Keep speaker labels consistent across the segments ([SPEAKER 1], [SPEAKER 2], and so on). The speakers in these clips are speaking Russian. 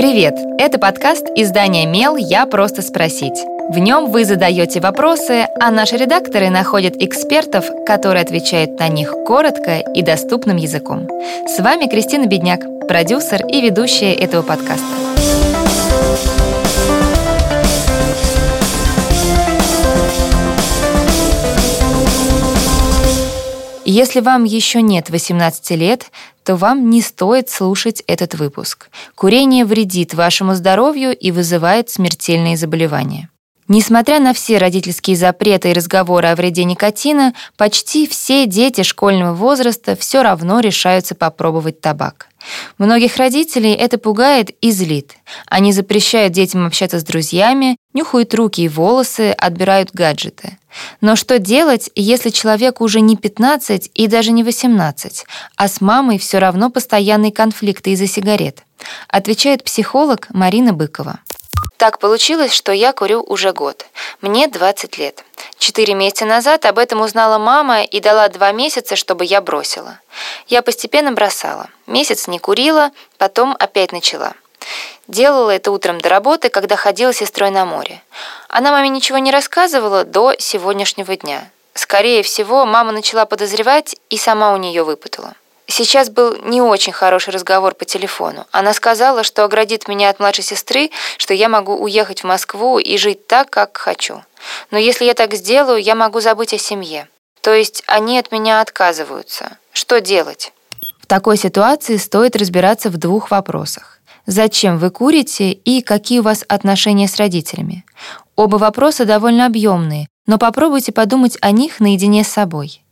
[SPEAKER 1] Привет! Это подкаст издания «Мел. Я просто спросить». В нем вы задаете вопросы, а наши редакторы находят экспертов, которые отвечают на них коротко и доступным языком. С вами Кристина Бедняк, продюсер и ведущая этого подкаста. Если вам еще нет 18 лет, то вам не стоит слушать этот выпуск. Курение вредит вашему здоровью и вызывает смертельные заболевания. Несмотря на все родительские запреты и разговоры о вреде никотина, почти все дети школьного возраста все равно решаются попробовать табак. Многих родителей это пугает и злит. Они запрещают детям общаться с друзьями, нюхают руки и волосы, отбирают гаджеты. Но что делать, если человеку уже не 15 и даже не 18, а с мамой все равно постоянные конфликты из-за сигарет? Отвечает психолог Марина Быкова. Так получилось, что я курю уже год. Мне 20 лет. Четыре месяца назад об этом узнала мама и дала два месяца, чтобы я бросила. Я постепенно бросала. Месяц не курила, потом опять начала. Делала это утром до работы, когда ходила с сестрой на море. Она маме ничего не рассказывала до сегодняшнего дня. Скорее всего, мама начала подозревать и сама у нее выпутала. Сейчас был не очень хороший разговор по телефону. Она сказала, что оградит меня от младшей сестры, что я могу уехать в Москву и жить так, как хочу. Но если я так сделаю, я могу забыть о семье. То есть они от меня отказываются. Что делать? В такой ситуации стоит разбираться в двух вопросах зачем вы курите и какие у вас отношения с родителями. Оба вопроса довольно объемные, но попробуйте подумать о них наедине с собой.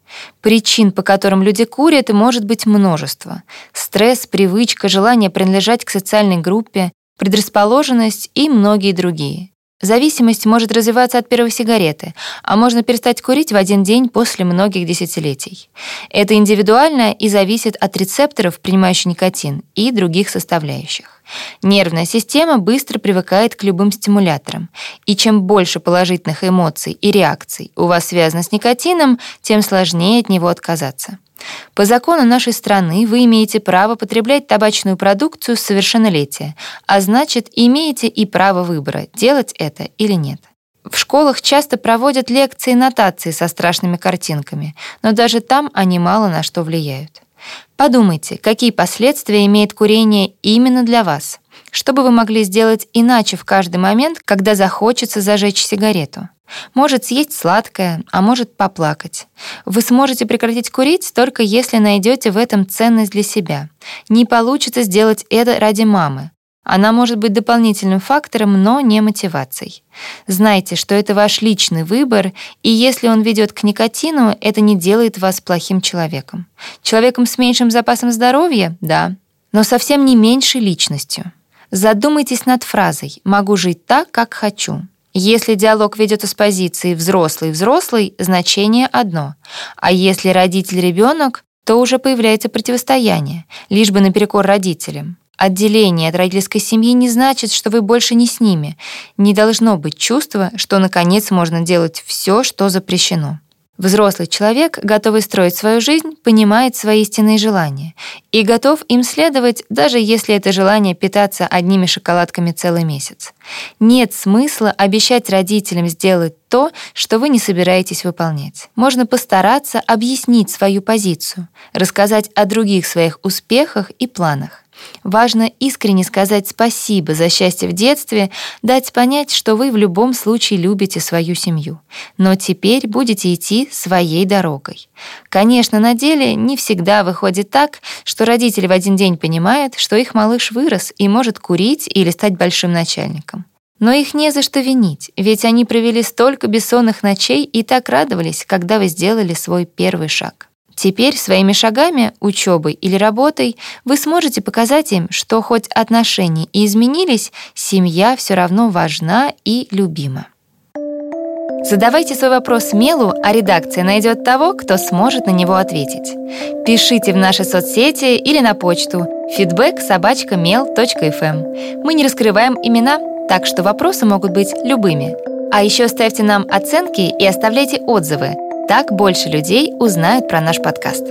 [SPEAKER 1] Причин, по которым люди курят, может быть множество. Стресс, привычка, желание принадлежать к социальной группе, предрасположенность и многие другие. Зависимость может развиваться от первой сигареты, а можно перестать курить в один день после многих десятилетий. Это индивидуально и зависит от рецепторов, принимающих никотин, и других составляющих. Нервная система быстро привыкает к любым стимуляторам, и чем больше положительных эмоций и реакций у вас связано с никотином, тем сложнее от него отказаться. По закону нашей страны вы имеете право потреблять табачную продукцию с совершеннолетия, а значит, имеете и право выбора, делать это или нет. В школах часто проводят лекции и нотации со страшными картинками, но даже там они мало на что влияют. Подумайте, какие последствия имеет курение именно для вас. Что бы вы могли сделать иначе в каждый момент, когда захочется зажечь сигарету? Может съесть сладкое, а может поплакать. Вы сможете прекратить курить только если найдете в этом ценность для себя. Не получится сделать это ради мамы. Она может быть дополнительным фактором, но не мотивацией. Знайте, что это ваш личный выбор, и если он ведет к никотину, это не делает вас плохим человеком. Человеком с меньшим запасом здоровья — да, но совсем не меньшей личностью. Задумайтесь над фразой «могу жить так, как хочу». Если диалог ведется с позиции «взрослый-взрослый», значение одно. А если родитель-ребенок, то уже появляется противостояние, лишь бы наперекор родителям. Отделение от родительской семьи не значит, что вы больше не с ними. Не должно быть чувства, что наконец можно делать все, что запрещено. Взрослый человек, готовый строить свою жизнь, понимает свои истинные желания и готов им следовать, даже если это желание питаться одними шоколадками целый месяц. Нет смысла обещать родителям сделать то, что вы не собираетесь выполнять. Можно постараться объяснить свою позицию, рассказать о других своих успехах и планах. Важно искренне сказать спасибо за счастье в детстве, дать понять, что вы в любом случае любите свою семью, но теперь будете идти своей дорогой. Конечно, на деле не всегда выходит так, что родители в один день понимают, что их малыш вырос и может курить или стать большим начальником. Но их не за что винить, ведь они провели столько бессонных ночей и так радовались, когда вы сделали свой первый шаг. Теперь своими шагами, учебой или работой вы сможете показать им, что хоть отношения и изменились, семья все равно важна и любима. Задавайте свой вопрос Мелу, а редакция найдет того, кто сможет на него ответить. Пишите в наши соцсети или на почту feedback эм. Мы не раскрываем имена, так что вопросы могут быть любыми. А еще ставьте нам оценки и оставляйте отзывы – так больше людей узнают про наш подкаст.